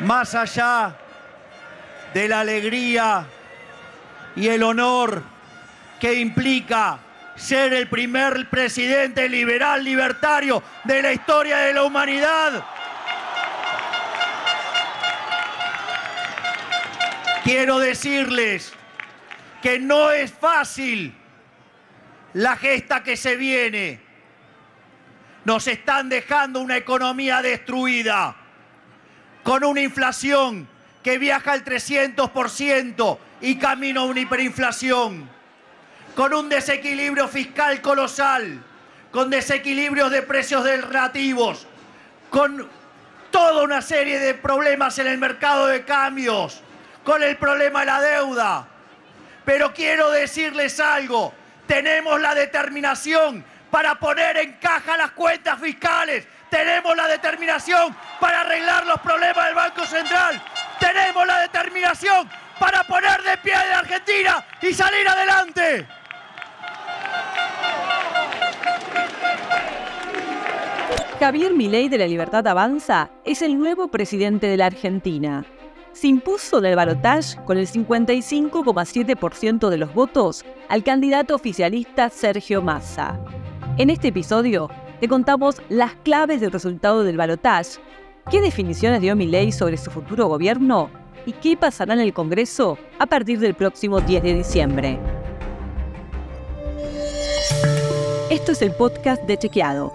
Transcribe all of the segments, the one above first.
más allá de la alegría y el honor que implica ser el primer presidente liberal libertario de la historia de la humanidad. Quiero decirles que no es fácil la gesta que se viene. Nos están dejando una economía destruida, con una inflación que viaja al 300% y camino a una hiperinflación, con un desequilibrio fiscal colosal, con desequilibrios de precios relativos, con toda una serie de problemas en el mercado de cambios, con el problema de la deuda. Pero quiero decirles algo, tenemos la determinación para poner en caja las cuentas fiscales, tenemos la determinación para arreglar los problemas del Banco Central, tenemos la determinación para poner de pie a la Argentina y salir adelante. Javier Milei de la Libertad Avanza es el nuevo presidente de la Argentina. Se impuso en el balotaje con el 55,7% de los votos al candidato oficialista Sergio Massa. En este episodio te contamos las claves del resultado del balotaje, qué definiciones dio Milei sobre su futuro gobierno y qué pasará en el Congreso a partir del próximo 10 de diciembre. Esto es el podcast de Chequeado,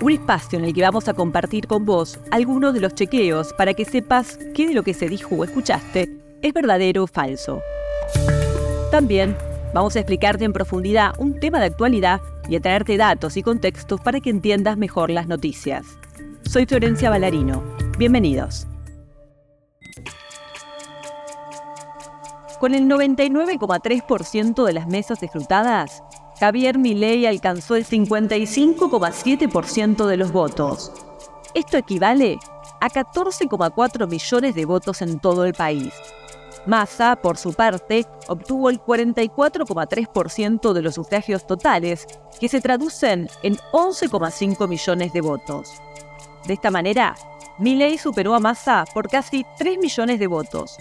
un espacio en el que vamos a compartir con vos algunos de los chequeos para que sepas qué de lo que se dijo o escuchaste es verdadero o falso. También vamos a explicarte en profundidad un tema de actualidad y a traerte datos y contextos para que entiendas mejor las noticias. Soy Florencia Ballarino. Bienvenidos. Con el 99,3% de las mesas escrutadas, Javier Milei alcanzó el 55,7% de los votos. Esto equivale a 14,4 millones de votos en todo el país. Massa, por su parte, obtuvo el 44,3% de los sufragios totales, que se traducen en 11,5 millones de votos. De esta manera, Milei superó a Massa por casi 3 millones de votos.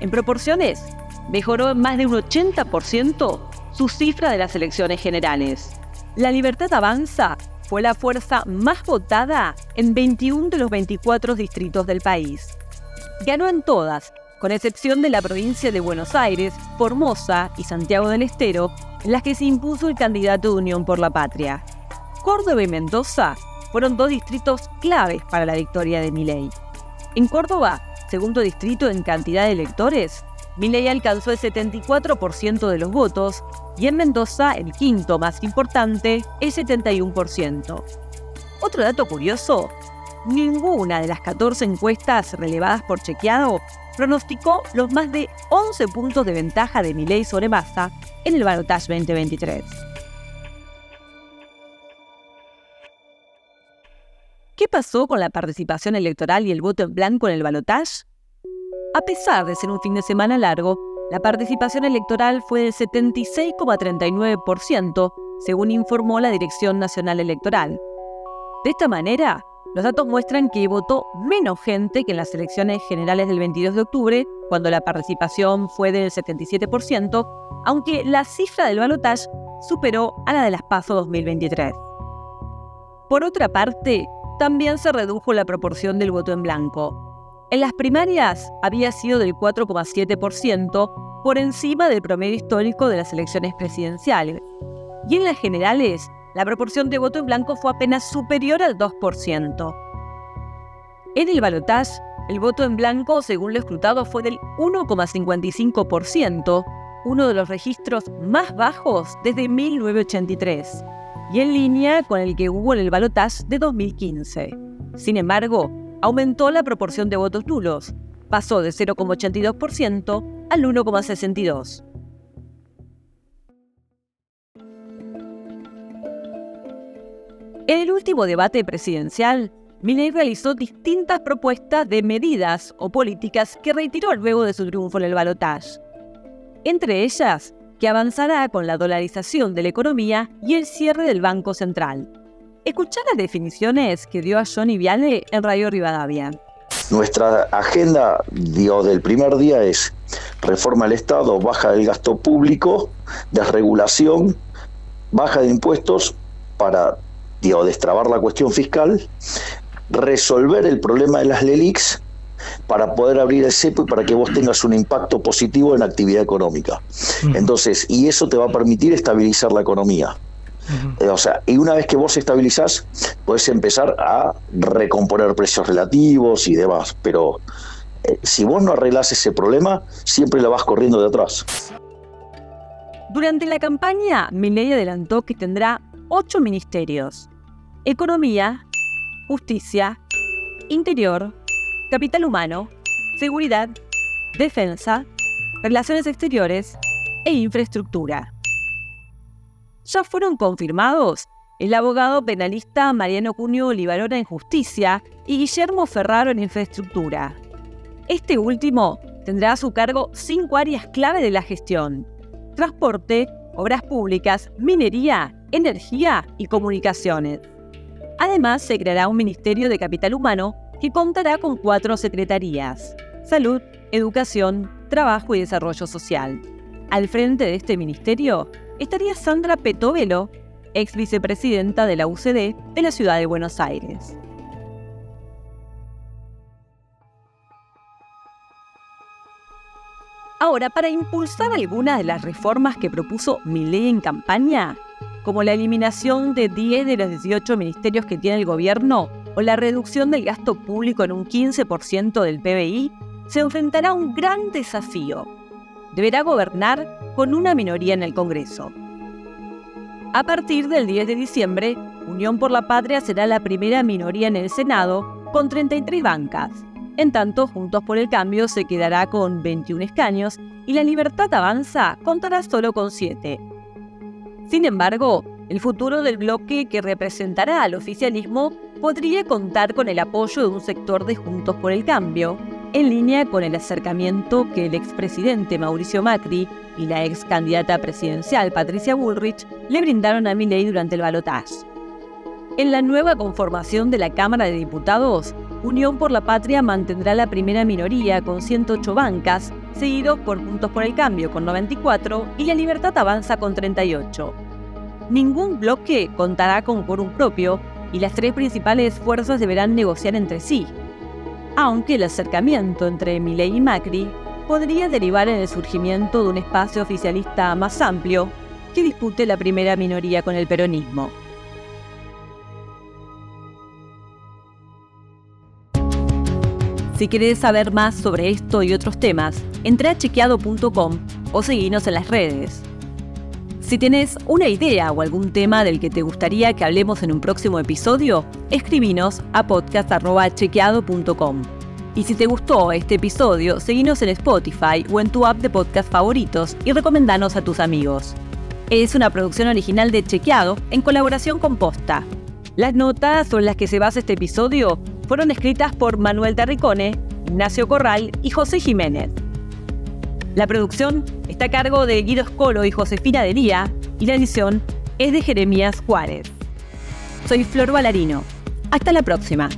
En proporciones, mejoró en más de un 80% su cifra de las elecciones generales. La Libertad Avanza fue la fuerza más votada en 21 de los 24 distritos del país. Ganó en todas, con excepción de la provincia de Buenos Aires, Formosa y Santiago del Estero, en las que se impuso el candidato de Unión por la Patria. Córdoba y Mendoza fueron dos distritos claves para la victoria de Milei. En Córdoba, segundo distrito en cantidad de electores, Milei alcanzó el 74% de los votos y en Mendoza, el quinto más importante, el 71%. Otro dato curioso, ninguna de las 14 encuestas relevadas por chequeado pronosticó los más de 11 puntos de ventaja de Milei sobre Massa en el balotaje 2023. ¿Qué pasó con la participación electoral y el voto en blanco en el balotaje? A pesar de ser un fin de semana largo, la participación electoral fue del 76,39%, según informó la Dirección Nacional Electoral. De esta manera, los datos muestran que votó menos gente que en las elecciones generales del 22 de octubre, cuando la participación fue del 77%, aunque la cifra del balotaje superó a la de las PASO 2023. Por otra parte, también se redujo la proporción del voto en blanco. En las primarias había sido del 4,7%, por encima del promedio histórico de las elecciones presidenciales. Y en las generales, la proporción de voto en blanco fue apenas superior al 2%. En el balotaje, el voto en blanco, según lo escrutado, fue del 1,55%, uno de los registros más bajos desde 1983 y en línea con el que hubo en el balotaje de 2015. Sin embargo, aumentó la proporción de votos nulos, pasó de 0,82% al 1,62%. En el último debate presidencial, Milei realizó distintas propuestas de medidas o políticas que retiró luego de su triunfo en el balotaje. Entre ellas, que avanzará con la dolarización de la economía y el cierre del Banco Central. Escuchá las definiciones que dio a Johnny Viale en Radio Rivadavia. Nuestra agenda del primer día es reforma del Estado, baja del gasto público, desregulación, baja de impuestos para digo, destrabar la cuestión fiscal, resolver el problema de las LELIX para poder abrir el cepo y para que vos tengas un impacto positivo en la actividad económica. Entonces, y eso te va a permitir estabilizar la economía. Eh, o sea, y una vez que vos estabilizás, puedes empezar a recomponer precios relativos y demás. Pero eh, si vos no arreglás ese problema, siempre lo vas corriendo de atrás. Durante la campaña, Milei adelantó que tendrá ocho ministerios. Economía, Justicia, Interior, Capital Humano, Seguridad, Defensa, Relaciones Exteriores e Infraestructura. Ya fueron confirmados el abogado penalista Mariano Cunio Olivarona en Justicia y Guillermo Ferraro en Infraestructura. Este último tendrá a su cargo cinco áreas clave de la gestión. Transporte, obras públicas, minería, energía y comunicaciones. Además, se creará un Ministerio de Capital Humano que contará con cuatro secretarías, Salud, Educación, Trabajo y Desarrollo Social. Al frente de este ministerio estaría Sandra Petovelo, ex vicepresidenta de la UCD de la ciudad de Buenos Aires. Ahora, para impulsar algunas de las reformas que propuso Milei en campaña, como la eliminación de 10 de los 18 ministerios que tiene el gobierno o la reducción del gasto público en un 15% del PBI, se enfrentará a un gran desafío. Deberá gobernar con una minoría en el Congreso. A partir del 10 de diciembre, Unión por la Patria será la primera minoría en el Senado, con 33 bancas. En tanto, Juntos por el Cambio se quedará con 21 escaños y La Libertad Avanza contará solo con 7. Sin embargo, el futuro del bloque que representará al oficialismo podría contar con el apoyo de un sector de Juntos por el Cambio, en línea con el acercamiento que el expresidente Mauricio Macri y la ex candidata presidencial Patricia Bullrich le brindaron a Milei durante el balotaje. En la nueva conformación de la Cámara de Diputados, Unión por la Patria mantendrá la primera minoría con 108 bancas, seguido por Juntos por el Cambio con 94 y La Libertad Avanza con 38. Ningún bloque contará con quórum propio y las tres principales fuerzas deberán negociar entre sí, aunque el acercamiento entre Milei y Macri podría derivar en el surgimiento de un espacio oficialista más amplio que dispute la primera minoría con el peronismo. Si querés saber más sobre esto y otros temas, entra a chequeado.com o seguinos en las redes. Si tienes una idea o algún tema del que te gustaría que hablemos en un próximo episodio, escribinos a podcast.chequeado.com. Y si te gustó este episodio, seguinos en Spotify o en tu app de podcast favoritos y recomendanos a tus amigos. Es una producción original de Chequeado en colaboración con Posta. Las notas sobre las que se basa este episodio fueron escritas por Manuel Tarricone, Ignacio Corral y José Jiménez. La producción está a cargo de Guido Escolo y Josefina Delía y la edición es de Jeremías Juárez. Soy Flor Valarino. Hasta la próxima.